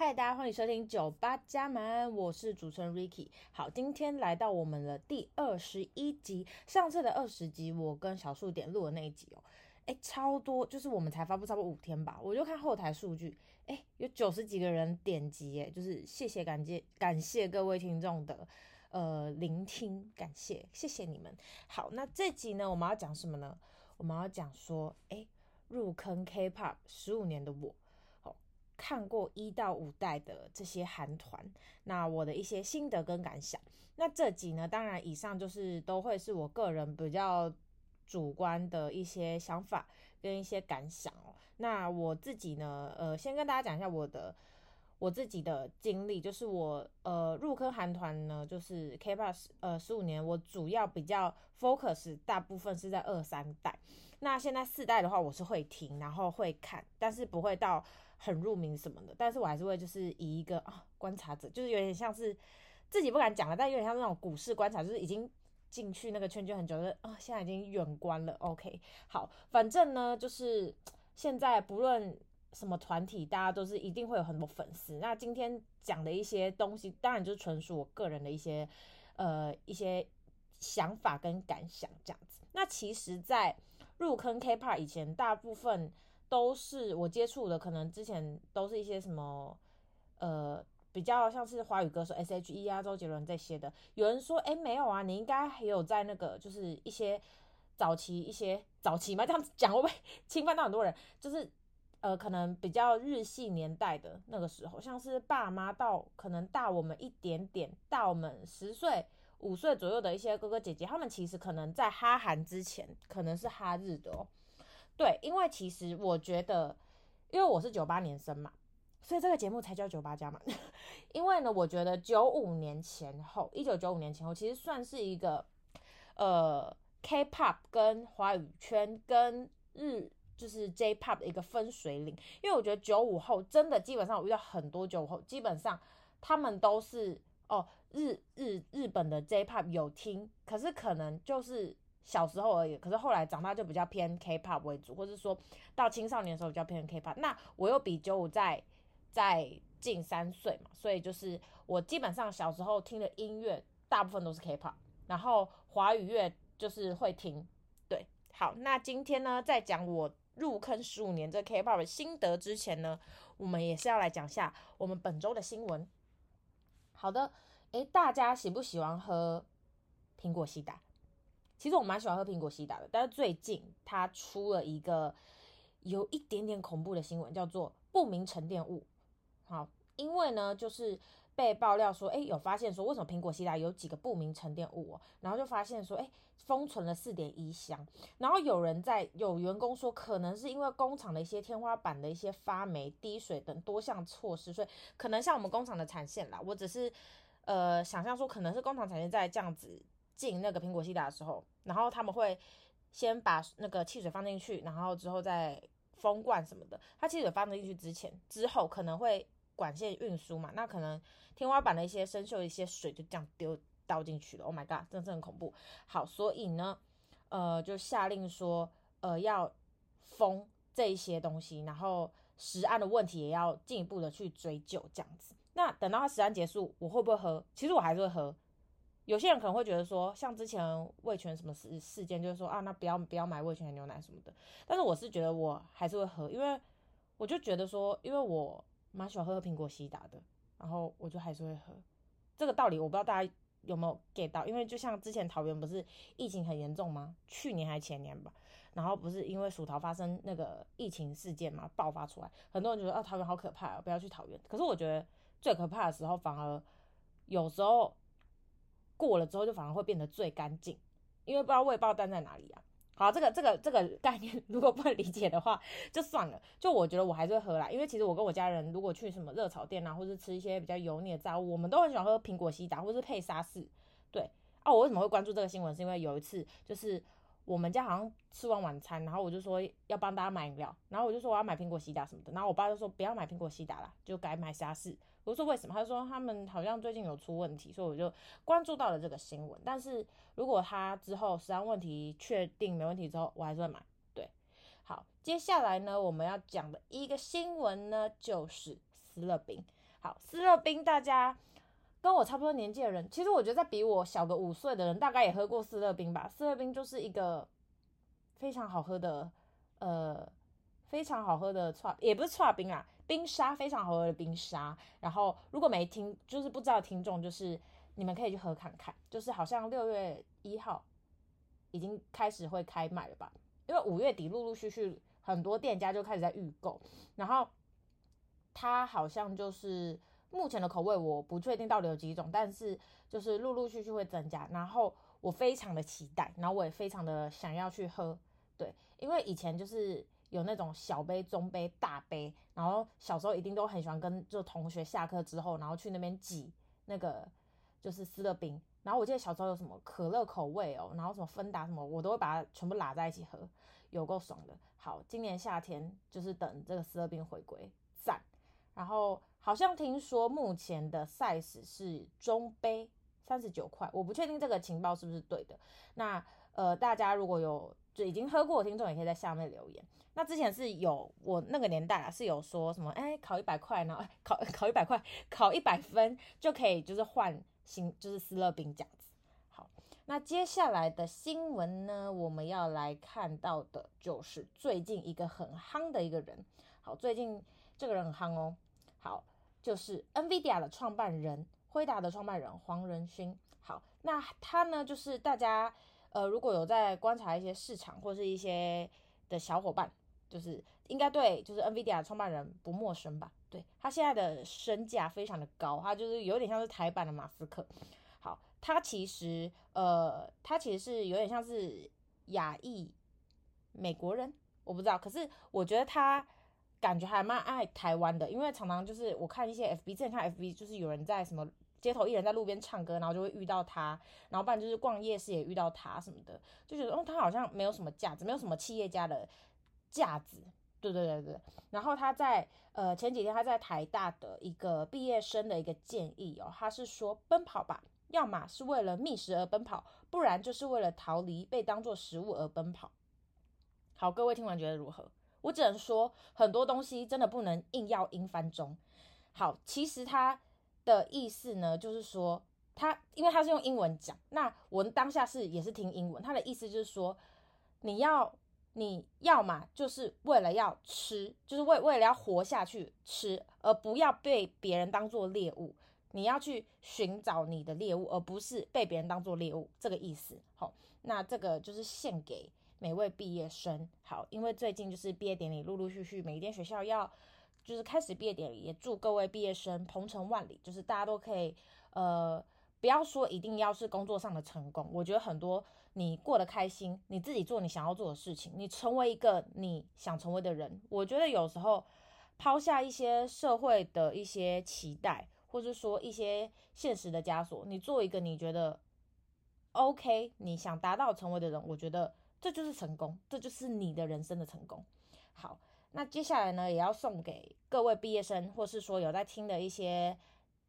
嗨，大家欢迎收听酒吧加满，我是主持人 Ricky。好，今天来到我们的第二十一集。上次的二十集，我跟小数点录的那一集哦，哎，超多，就是我们才发布差不多五天吧，我就看后台数据，哎，有九十几个人点击，哎，就是谢谢感谢感谢各位听众的呃聆听，感谢谢谢你们。好，那这集呢，我们要讲什么呢？我们要讲说，哎，入坑 K-pop 十五年的我。看过一到五代的这些韩团，那我的一些心得跟感想。那这集呢，当然以上就是都会是我个人比较主观的一些想法跟一些感想哦。那我自己呢，呃，先跟大家讲一下我的我自己的经历，就是我呃入坑韩团呢，就是 K-pop 呃十五年，我主要比较 focus 大部分是在二三代。那现在四代的话，我是会听，然后会看，但是不会到。很入迷什么的，但是我还是会就是以一个啊观察者，就是有点像是自己不敢讲了，但有点像那种股市观察，就是已经进去那个圈圈很久了啊，现在已经远观了。OK，好，反正呢就是现在不论什么团体，大家都是一定会有很多粉丝。那今天讲的一些东西，当然就是纯属我个人的一些呃一些想法跟感想这样子。那其实，在入坑 K-pop 以前，大部分。都是我接触的，可能之前都是一些什么，呃，比较像是华语歌手 S.H.E 啊、周杰伦这些的。有人说，哎，没有啊，你应该还有在那个，就是一些早期一些早期嘛，这样子讲会不会 侵犯到很多人？就是呃，可能比较日系年代的那个时候，像是爸妈到可能大我们一点点，大我们十岁、五岁左右的一些哥哥姐姐，他们其实可能在哈韩之前，可能是哈日的哦。对，因为其实我觉得，因为我是九八年生嘛，所以这个节目才叫九八加嘛。因为呢，我觉得九五年前后，一九九五年前后，其实算是一个呃 K-pop 跟华语圈跟日就是 J-pop 的一个分水岭。因为我觉得九五后真的基本上我遇到很多九五后，基本上他们都是哦日日日本的 J-pop 有听，可是可能就是。小时候而已，可是后来长大就比较偏 K-pop 为主，或者说到青少年的时候比较偏 K-pop。那我又比九五再再近三岁嘛，所以就是我基本上小时候听的音乐大部分都是 K-pop，然后华语乐就是会听。对，好，那今天呢，在讲我入坑十五年这 K-pop 的心得之前呢，我们也是要来讲下我们本周的新闻。好的，诶，大家喜不喜欢喝苹果西打？其实我蛮喜欢喝苹果西打的，但是最近它出了一个有一点点恐怖的新闻，叫做不明沉淀物。好，因为呢，就是被爆料说，哎，有发现说，为什么苹果西打有几个不明沉淀物哦？然后就发现说，哎，封存了四点一箱。然后有人在有员工说，可能是因为工厂的一些天花板的一些发霉、滴水等多项措施，所以可能像我们工厂的产线啦。我只是呃想象说，可能是工厂产线在这样子。进那个苹果西打的时候，然后他们会先把那个汽水放进去，然后之后再封罐什么的。它汽水放进去之前、之后可能会管线运输嘛，那可能天花板的一些生锈一些水就这样丢倒进去了。Oh my god，真的是很恐怖。好，所以呢，呃，就下令说，呃，要封这一些东西，然后食安的问题也要进一步的去追究，这样子。那等到它食安结束，我会不会喝？其实我还是会喝。有些人可能会觉得说，像之前味全什么事事件，就是说啊，那不要不要买味全的牛奶什么的。但是我是觉得我还是会喝，因为我就觉得说，因为我蛮喜欢喝苹果西打的，然后我就还是会喝。这个道理我不知道大家有没有 get 到，因为就像之前桃园不是疫情很严重吗？去年还前年吧，然后不是因为薯条发生那个疫情事件嘛，爆发出来，很多人觉得啊桃园好可怕啊，不要去桃园。可是我觉得最可怕的时候，反而有时候。过了之后就反而会变得最干净，因为不知道未爆弹在哪里啊。好，这个这个这个概念 如果不理解的话，就算了。就我觉得我还是会喝啦，因为其实我跟我家人如果去什么热炒店啊，或是吃一些比较油腻的炸物，我们都很喜欢喝苹果西打，或是配沙士。对啊，我为什么会关注这个新闻？是因为有一次就是我们家好像吃完晚餐，然后我就说要帮大家买饮料，然后我就说我要买苹果西打什么的，然后我爸就说不要买苹果西打啦，就改买沙士。我说为什么？他说他们好像最近有出问题，所以我就关注到了这个新闻。但是如果他之后食安问题确定没问题之后，我还是会买。对，好，接下来呢，我们要讲的一个新闻呢，就是斯乐冰。好，斯乐冰，大家跟我差不多年纪的人，其实我觉得在比我小个五岁的人，大概也喝过四乐冰吧。四乐冰就是一个非常好喝的，呃，非常好喝的，也不是剉冰啊，冰沙非常好喝的冰沙。然后如果没听，就是不知道听众，就是你们可以去喝看看，就是好像六月一号已经开始会开卖了吧？因为五月底陆陆续续很多店家就开始在预购，然后。它好像就是目前的口味，我不确定到底有几种，但是就是陆陆续续会增加，然后我非常的期待，然后我也非常的想要去喝，对，因为以前就是有那种小杯、中杯、大杯，然后小时候一定都很喜欢跟就同学下课之后，然后去那边挤那个就是思乐冰，然后我记得小时候有什么可乐口味哦，然后什么芬达什么，我都会把它全部拉在一起喝，有够爽的。好，今年夏天就是等这个思乐冰回归，赞。然后好像听说目前的 size 是中杯三十九块，我不确定这个情报是不是对的。那呃，大家如果有就已经喝过的听众，也可以在下面留言。那之前是有我那个年代啊，是有说什么哎，考一百块呢，考 考一百块，考一百分就可以就是换新就是斯乐冰这样子。好，那接下来的新闻呢，我们要来看到的就是最近一个很夯的一个人。好，最近这个人很夯哦。好，就是 NVIDIA 的创办人，辉达的创办人黄仁勋。好，那他呢，就是大家呃，如果有在观察一些市场或是一些的小伙伴，就是应该对，就是 NVIDIA 的创办人不陌生吧？对，他现在的身价非常的高，他就是有点像是台版的马斯克。好，他其实呃，他其实是有点像是亚裔美国人，我不知道，可是我觉得他。感觉还蛮爱台湾的，因为常常就是我看一些 FB，之前看 FB 就是有人在什么街头艺人，在路边唱歌，然后就会遇到他，然后不然就是逛夜市也遇到他什么的，就觉得哦，他好像没有什么价值，没有什么企业家的价值，对对对对。然后他在呃前几天他在台大的一个毕业生的一个建议哦，他是说奔跑吧，要么是为了觅食而奔跑，不然就是为了逃离被当作食物而奔跑。好，各位听完觉得如何？我只能说，很多东西真的不能硬要英翻中。好，其实他的意思呢，就是说他，因为他是用英文讲，那我们当下是也是听英文。他的意思就是说，你要你要嘛，就是为了要吃，就是为为了要活下去吃，而不要被别人当做猎物。你要去寻找你的猎物，而不是被别人当做猎物。这个意思。好，那这个就是献给。每位毕业生好，因为最近就是毕业典礼，陆陆续续每一间学校要就是开始毕业典礼，也祝各位毕业生鹏程万里，就是大家都可以呃，不要说一定要是工作上的成功，我觉得很多你过得开心，你自己做你想要做的事情，你成为一个你想成为的人，我觉得有时候抛下一些社会的一些期待，或者说一些现实的枷锁，你做一个你觉得 OK，你想达到成为的人，我觉得。这就是成功，这就是你的人生的成功。好，那接下来呢，也要送给各位毕业生，或是说有在听的一些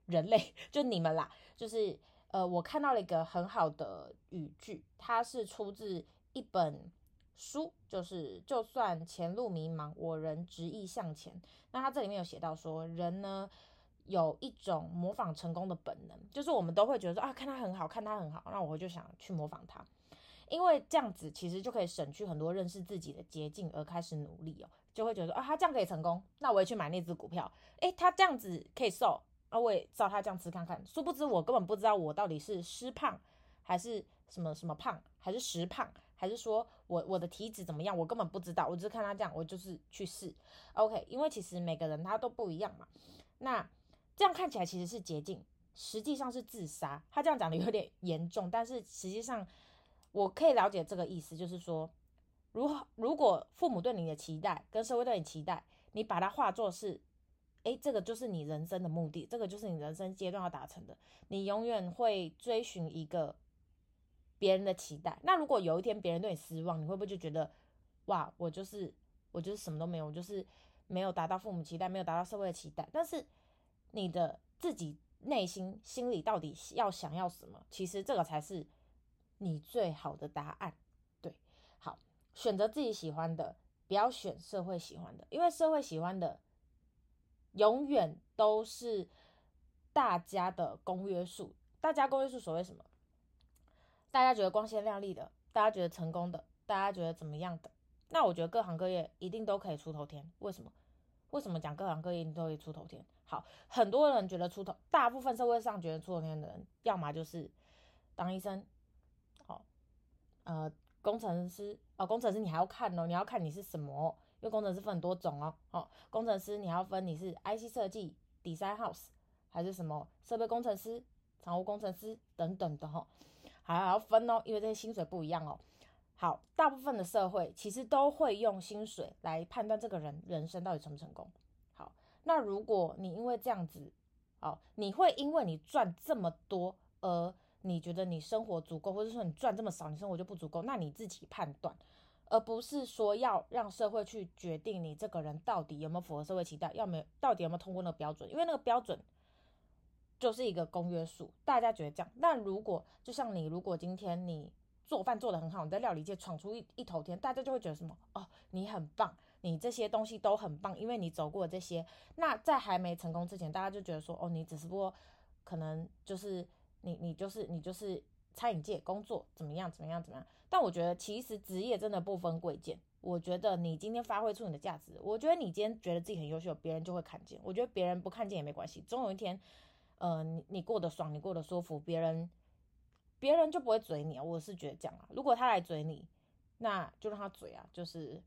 人类，就你们啦。就是呃，我看到了一个很好的语句，它是出自一本书，就是就算前路迷茫，我仍执意向前。那它这里面有写到说，人呢有一种模仿成功的本能，就是我们都会觉得说啊，看他很好，看他很好，那我就想去模仿他。因为这样子其实就可以省去很多认识自己的捷径，而开始努力哦，就会觉得啊，他这样可以成功，那我也去买那只股票。诶，他这样子可以瘦，啊，我也照他这样吃看看。殊不知我根本不知道我到底是湿胖，还是什么什么胖，还是实胖，还是说我我的体脂怎么样，我根本不知道。我只是看他这样，我就是去试。OK，因为其实每个人他都不一样嘛。那这样看起来其实是捷径，实际上是自杀。他这样讲的有点严重，但是实际上。我可以了解这个意思，就是说，如如果父母对你的期待跟社会对你期待，你把它化作是，哎，这个就是你人生的目的，这个就是你人生阶段要达成的，你永远会追寻一个别人的期待。那如果有一天别人对你失望，你会不会就觉得，哇，我就是我就是什么都没有，我就是没有达到父母期待，没有达到社会的期待。但是你的自己内心心里到底要想要什么？其实这个才是。你最好的答案，对，好，选择自己喜欢的，不要选社会喜欢的，因为社会喜欢的永远都是大家的公约数。大家公约数所谓什么？大家觉得光鲜亮丽的，大家觉得成功的，大家觉得怎么样的？那我觉得各行各业一定都可以出头天。为什么？为什么讲各行各业你都可以出头天？好，很多人觉得出头，大部分社会上觉得出头天的人，要么就是当医生，呃，工程师哦，工程师你还要看哦，你要看你是什么，因为工程师分很多种哦，哦，工程师你要分你是 IC 设计、Design House 还是什么设备工程师、厂务工程师等等的哈、哦，还要分哦，因为这些薪水不一样哦。好，大部分的社会其实都会用薪水来判断这个人人生到底成不成功。好，那如果你因为这样子，好，你会因为你赚这么多而你觉得你生活足够，或者说你赚这么少，你生活就不足够，那你自己判断，而不是说要让社会去决定你这个人到底有没有符合社会期待，要没有到底有没有通过那个标准，因为那个标准就是一个公约数，大家觉得这样。那如果就像你，如果今天你。做饭做得很好，你在料理界闯出一一头天，大家就会觉得什么？哦，你很棒，你这些东西都很棒，因为你走过这些。那在还没成功之前，大家就觉得说，哦，你只是不过可能就是你你就是你就是餐饮界工作怎么样怎么样怎么样。但我觉得其实职业真的不分贵贱。我觉得你今天发挥出你的价值，我觉得你今天觉得自己很优秀，别人就会看见。我觉得别人不看见也没关系，总有一天，呃，你你过得爽，你过得舒服，别人。别人就不会嘴你啊，我是觉得这样啊。如果他来嘴你，那就让他嘴啊。就是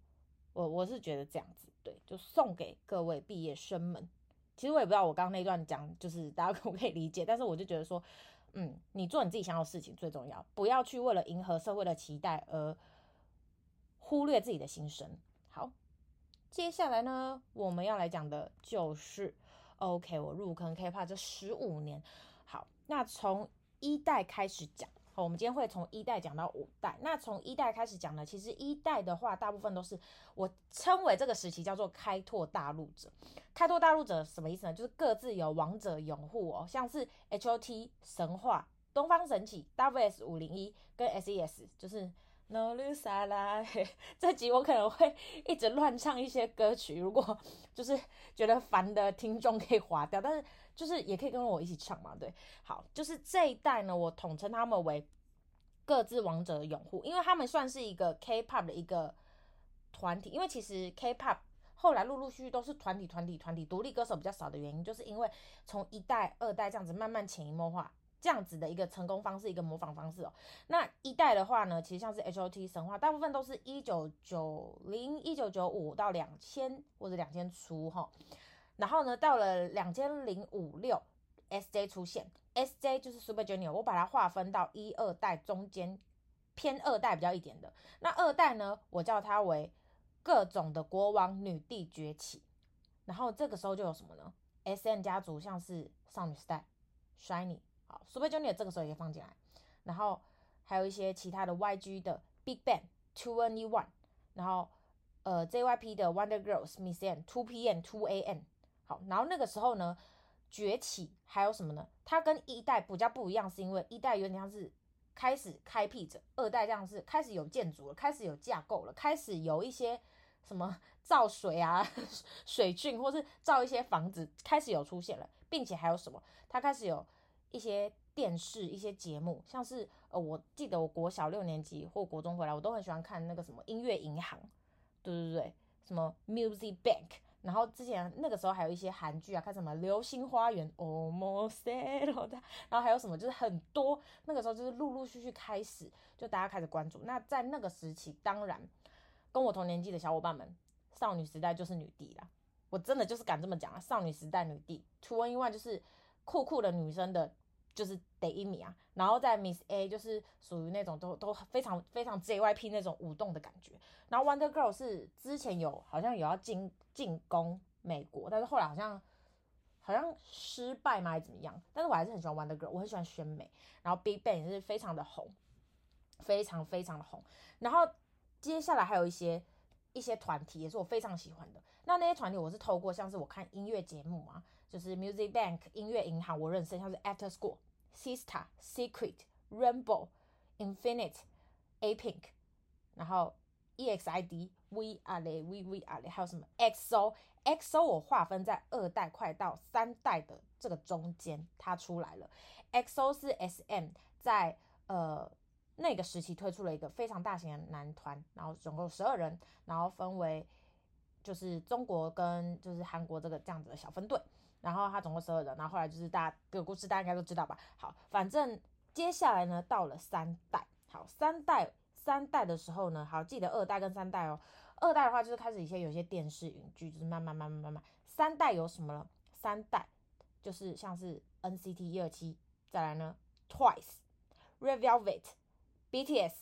我我是觉得这样子，对，就送给各位毕业生们。其实我也不知道我刚刚那段讲，就是大家可不可以理解？但是我就觉得说，嗯，你做你自己想要的事情最重要，不要去为了迎合社会的期待而忽略自己的心声。好，接下来呢，我们要来讲的就是，OK，我入坑 K-pop 这十五年。好，那从一代开始讲，好，我们今天会从一代讲到五代。那从一代开始讲呢，其实一代的话，大部分都是我称为这个时期叫做开拓大陆者。开拓大陆者什么意思呢？就是各自有王者拥护哦，像是 H.O.T. 神话、东方神起、W.S. 五零一跟 S.E.S. 就是。No l u s a l a 这集我可能会一直乱唱一些歌曲，如果就是觉得烦的听众可以划掉，但是就是也可以跟我一起唱嘛，对，好，就是这一代呢，我统称他们为各自王者的拥护，因为他们算是一个 K-pop 的一个团体，因为其实 K-pop 后来陆陆续续都是团体、团体、团体，独立歌手比较少的原因，就是因为从一代、二代这样子慢慢潜移默化。这样子的一个成功方式，一个模仿方式哦。那一代的话呢，其实像是 H.O.T. 神话，大部分都是一九九零、一九九五到两千或者两千出哈。然后呢，到了两千零五六，S.J. 出现，S.J. 就是 Super Junior，我把它划分到一二代中间偏二代比较一点的。那二代呢，我叫它为各种的国王女帝崛起。然后这个时候就有什么呢？S.M. 家族像是少女时代、Shiny 好。Super Junior 这个时候也放进来，然后还有一些其他的 YG 的 Big Bang、2NE1，然后呃 JYP 的 Wonder Girls、Miss M、2PM、2AM。好，然后那个时候呢，崛起还有什么呢？它跟一代比较不一样，是因为一代有点像是开始开辟着，二代这样是开始有建筑了，开始有架构了，开始有一些什么 造水啊、水郡，或是造一些房子，开始有出现了，并且还有什么？它开始有。一些电视一些节目，像是呃，我记得我国小六年级或国中回来，我都很喜欢看那个什么音乐银行，对对对，什么 Music Bank，然后之前那个时候还有一些韩剧啊，看什么流星花园，Almost Settled，然后还有什么就是很多，那个时候就是陆陆续续开始，就大家开始关注。那在那个时期，当然跟我同年纪的小伙伴们，少女时代就是女帝啦，我真的就是敢这么讲啊，少女时代女帝，2NE1 就是酷酷的女生的。就是得一米啊，然后在 Miss A 就是属于那种都都非常非常 JYP 那种舞动的感觉，然后 Wonder Girl 是之前有好像有要进进攻美国，但是后来好像好像失败嘛还是怎么样，但是我还是很喜欢 Wonder Girl，我很喜欢选美，然后 Big Bang 也是非常的红，非常非常的红，然后接下来还有一些一些团体也是我非常喜欢的，那那些团体我是透过像是我看音乐节目嘛。就是 Music Bank 音乐银行，我认识像是 After School、Sista、Secret、Rainbow、Infinite、A Pink，然后 EXID、We Are The We We Are The，还有什么 X O X O 我划分在二代快到三代的这个中间，它出来了。XO 是 SM 在呃那个时期推出了一个非常大型的男团，然后总共十二人，然后分为就是中国跟就是韩国这个这样子的小分队，然后他总共十二人，然后后来就是大家这个故事大家应该都知道吧？好，反正接下来呢到了三代，好三代三代的时候呢，好记得二代跟三代哦。二代的话就是开始一些有些电视影剧，就是慢慢慢慢慢慢。三代有什么了？三代就是像是 NCT 127，再来呢 Twice、Red Velvet、BTS、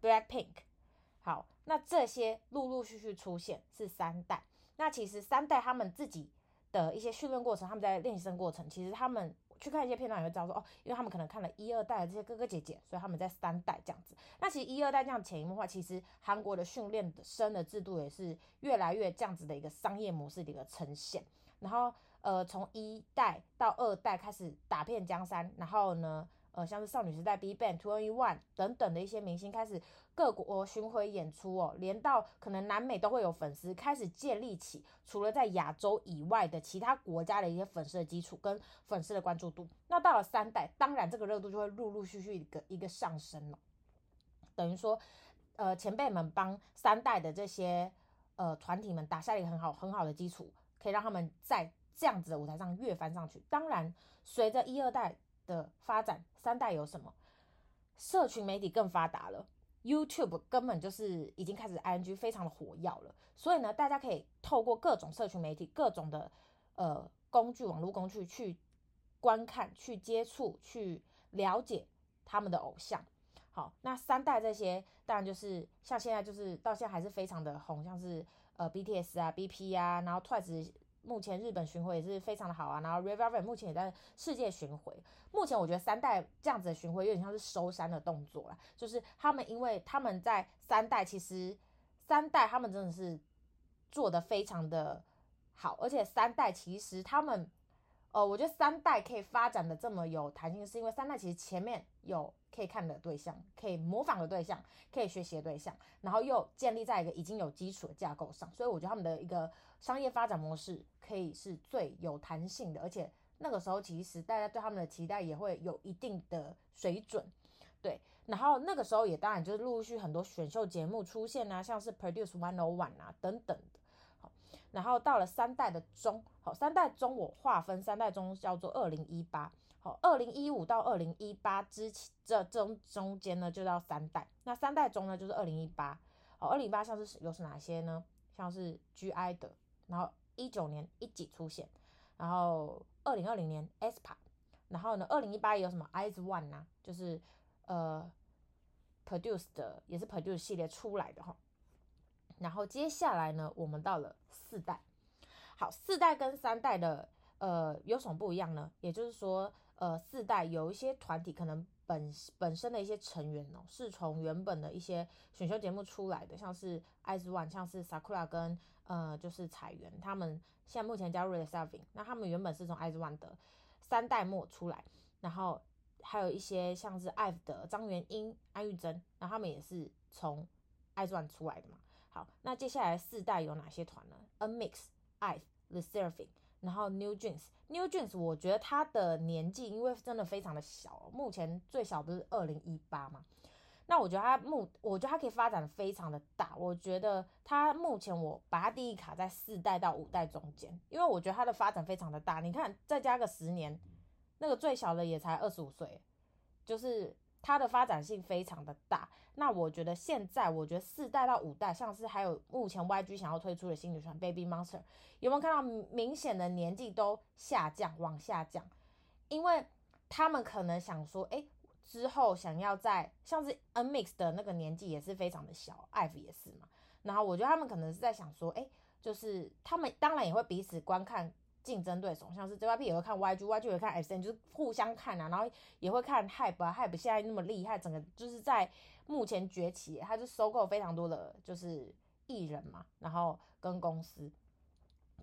Blackpink。好，那这些陆陆续续出现是三代。那其实三代他们自己的一些训练过程，他们在练习生过程，其实他们。去看一些片段，也会知道说哦，因为他们可能看了一二代的这些哥哥姐姐，所以他们在三代这样子。那其实一二代这样潜移默化，其实韩国的训练生的制度也是越来越这样子的一个商业模式的一个呈现。然后呃，从一代到二代开始打遍江山，然后呢。呃，像是少女时代、BigBang、2NE1 等等的一些明星开始各国巡回演出哦，连到可能南美都会有粉丝开始建立起，除了在亚洲以外的其他国家的一些粉丝的基础跟粉丝的关注度。那到了三代，当然这个热度就会陆陆续续一个一个上升了。等于说，呃，前辈们帮三代的这些呃团体们打下了一个很好很好的基础，可以让他们在这样子的舞台上越翻上去。当然，随着一二代。的发展，三代有什么？社群媒体更发达了，YouTube 根本就是已经开始 ING 非常的火药了。所以呢，大家可以透过各种社群媒体、各种的呃工具、网络工具去观看、去接触、去了解他们的偶像。好，那三代这些当然就是像现在就是到现在还是非常的红，像是呃 BTS 啊、BP 啊，然后 Twice。目前日本巡回也是非常的好啊，然后 Red Velvet 目前也在世界巡回。目前我觉得三代这样子的巡回有点像是收山的动作啦，就是他们因为他们在三代其实三代他们真的是做的非常的好，而且三代其实他们。呃，我觉得三代可以发展的这么有弹性，是因为三代其实前面有可以看的对象，可以模仿的对象，可以学习的对象，然后又建立在一个已经有基础的架构上，所以我觉得他们的一个商业发展模式可以是最有弹性的，而且那个时候其实大家对他们的期待也会有一定的水准，对，然后那个时候也当然就是陆续很多选秀节目出现啊，像是 Produce 101啊等等。然后到了三代的中，好，三代中我划分三代中叫做二零一八，好，二零一五到二零一八之前这中中间呢就叫三代，那三代中呢就是二零一八，好，二零一八像是有是哪些呢？像是 G.I 的，然后一九年一级出现，然后二零二零年 S P A，然后呢二零一八有什么 IZ*ONE 啊，就是呃 Produce 的也是 Produce 系列出来的哈。然后接下来呢，我们到了四代。好，四代跟三代的呃有什么不一样呢？也就是说，呃，四代有一些团体可能本本身的一些成员哦，是从原本的一些选秀节目出来的，像是 IZ*ONE，像是 Sakura 跟呃就是彩源，他们现在目前加入了 SEVEN，那他们原本是从 IZ*ONE 的三代末出来，然后还有一些像是 IVE 的张元英、安宥真，那他们也是从 IZ*ONE 出来的嘛。好，那接下来四代有哪些团呢？NMIXX、IVE、LE Surfing，然后 New Jeans。New Jeans 我觉得他的年纪因为真的非常的小，目前最小不是二零一八嘛？那我觉得他目，我觉得他可以发展非常的大。我觉得他目前我把他定义卡在四代到五代中间，因为我觉得他的发展非常的大。你看再加个十年，那个最小的也才二十五岁，就是。它的发展性非常的大，那我觉得现在，我觉得四代到五代，像是还有目前 YG 想要推出的新女团 Baby Monster，有没有看到明显的年纪都下降，往下降？因为他们可能想说，哎、之后想要在像是 Nmix 的那个年纪也是非常的小，IVE 也是嘛，然后我觉得他们可能是在想说，哎、就是他们当然也会彼此观看。竞争对手像是 JYP 也会看 YG，YG 也会看 SM，就是互相看啊，然后也会看 HYBE 啊，HYBE 现在那么厉害，整个就是在目前崛起，他就收购非常多的就是艺人嘛，然后跟公司，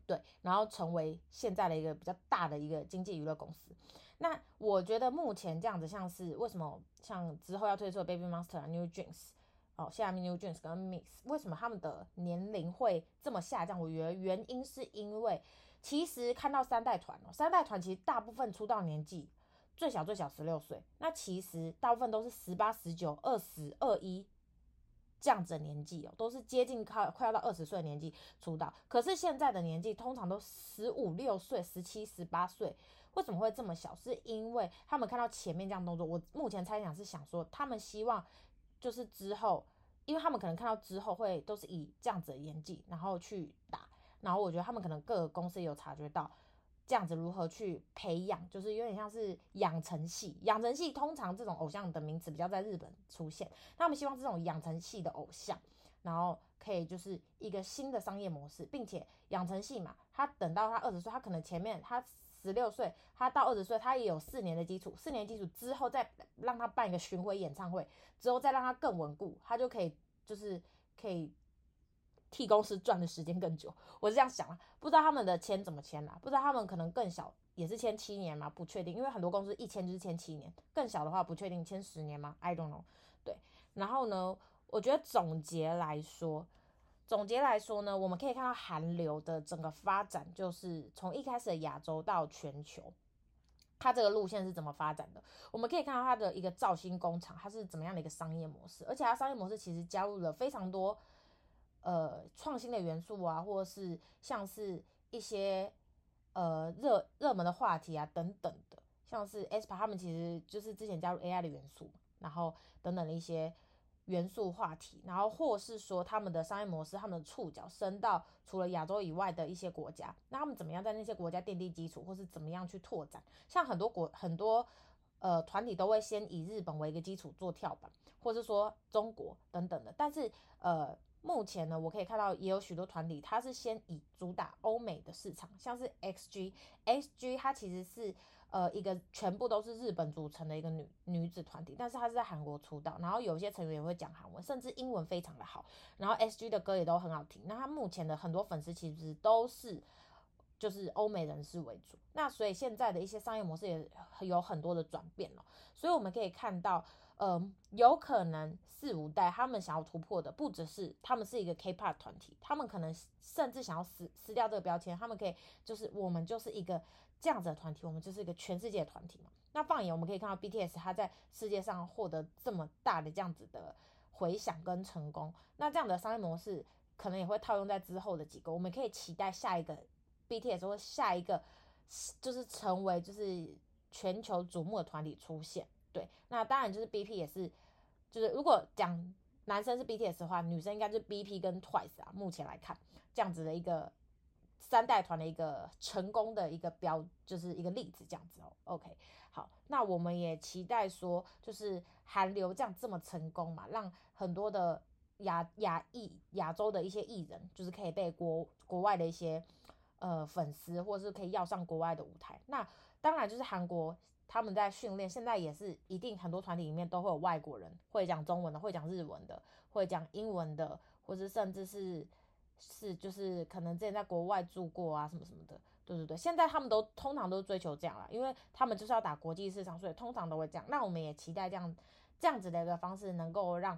对，然后成为现在的一个比较大的一个经纪娱乐公司。那我觉得目前这样子，像是为什么像之后要推出的 Baby Monster、New Jeans，哦，现在 New Jeans 跟 Mix 为什么他们的年龄会这么下降？我觉得原因是因为其实看到三代团哦，三代团其实大部分出道年纪最小最小十六岁，那其实大部分都是十八、十九、二十、二一这样子的年纪哦，都是接近快快要到二十岁的年纪出道。可是现在的年纪通常都十五六岁、十七、十八岁，为什么会这么小？是因为他们看到前面这样动作，我目前猜想是想说他们希望。就是之后，因为他们可能看到之后会都是以这样子的演技，然后去打，然后我觉得他们可能各个公司有察觉到这样子如何去培养，就是有点像是养成系。养成系通常这种偶像的名词比较在日本出现，他们希望这种养成系的偶像，然后可以就是一个新的商业模式，并且养成系嘛，他等到他二十岁，他可能前面他。十六岁，他到二十岁，他也有四年的基础。四年基础之后，再让他办一个巡回演唱会，之后再让他更稳固，他就可以就是可以替公司赚的时间更久。我是这样想啊，不知道他们的签怎么签啦，不知道他们可能更小，也是签七年嘛，不确定，因为很多公司一签就是签七年，更小的话不确定签十年吗？I don't know。对，然后呢，我觉得总结来说。总结来说呢，我们可以看到韩流的整个发展，就是从一开始的亚洲到全球，它这个路线是怎么发展的？我们可以看到它的一个造星工厂，它是怎么样的一个商业模式，而且它商业模式其实加入了非常多呃创新的元素啊，或是像是一些呃热热门的话题啊等等的，像是 s p a 他们其实就是之前加入 AI 的元素，然后等等的一些。元素话题，然后或是说他们的商业模式，他们的触角伸到除了亚洲以外的一些国家，那他们怎么样在那些国家奠定基础，或是怎么样去拓展？像很多国很多呃团体都会先以日本为一个基础做跳板，或者说中国等等的。但是呃目前呢，我可以看到也有许多团体，它是先以主打欧美的市场，像是 XG，XG 它其实是。呃，一个全部都是日本组成的一个女女子团体，但是她是在韩国出道，然后有些成员也会讲韩文，甚至英文非常的好，然后 SG 的歌也都很好听。那她目前的很多粉丝其实都是就是欧美人士为主，那所以现在的一些商业模式也有很多的转变了。所以我们可以看到，呃，有可能四五代他们想要突破的不只是他们是一个 K-pop 团体，他们可能甚至想要撕撕掉这个标签，他们可以就是我们就是一个。这样子的团体，我们就是一个全世界的团体嘛。那放眼我们可以看到，BTS 他在世界上获得这么大的这样子的回响跟成功，那这样的商业模式可能也会套用在之后的几个。我们可以期待下一个 BTS 或下一个就是成为就是全球瞩目的团体出现。对，那当然就是 BP 也是，就是如果讲男生是 BTS 的话，女生应该就是 BP 跟 Twice 啊。目前来看，这样子的一个。三代团的一个成功的一个标，就是一个例子，这样子哦。OK，好，那我们也期待说，就是韩流这样这么成功嘛，让很多的亚亚裔亚洲的一些艺人，就是可以被国国外的一些呃粉丝，或是可以要上国外的舞台。那当然就是韩国他们在训练，现在也是一定很多团体里面都会有外国人，会讲中文的，会讲日文的，会讲英文的，或是甚至是。是，就是可能之前在国外住过啊，什么什么的，对对对。现在他们都通常都追求这样啦，因为他们就是要打国际市场，所以通常都会这样。那我们也期待这样这样子的一个方式，能够让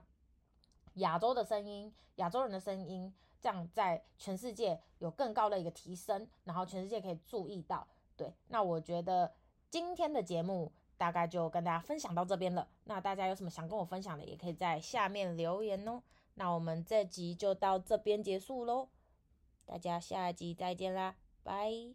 亚洲的声音、亚洲人的声音，这样在全世界有更高的一个提升，然后全世界可以注意到。对，那我觉得今天的节目大概就跟大家分享到这边了。那大家有什么想跟我分享的，也可以在下面留言哦。那我们这集就到这边结束喽，大家下一集再见啦，拜。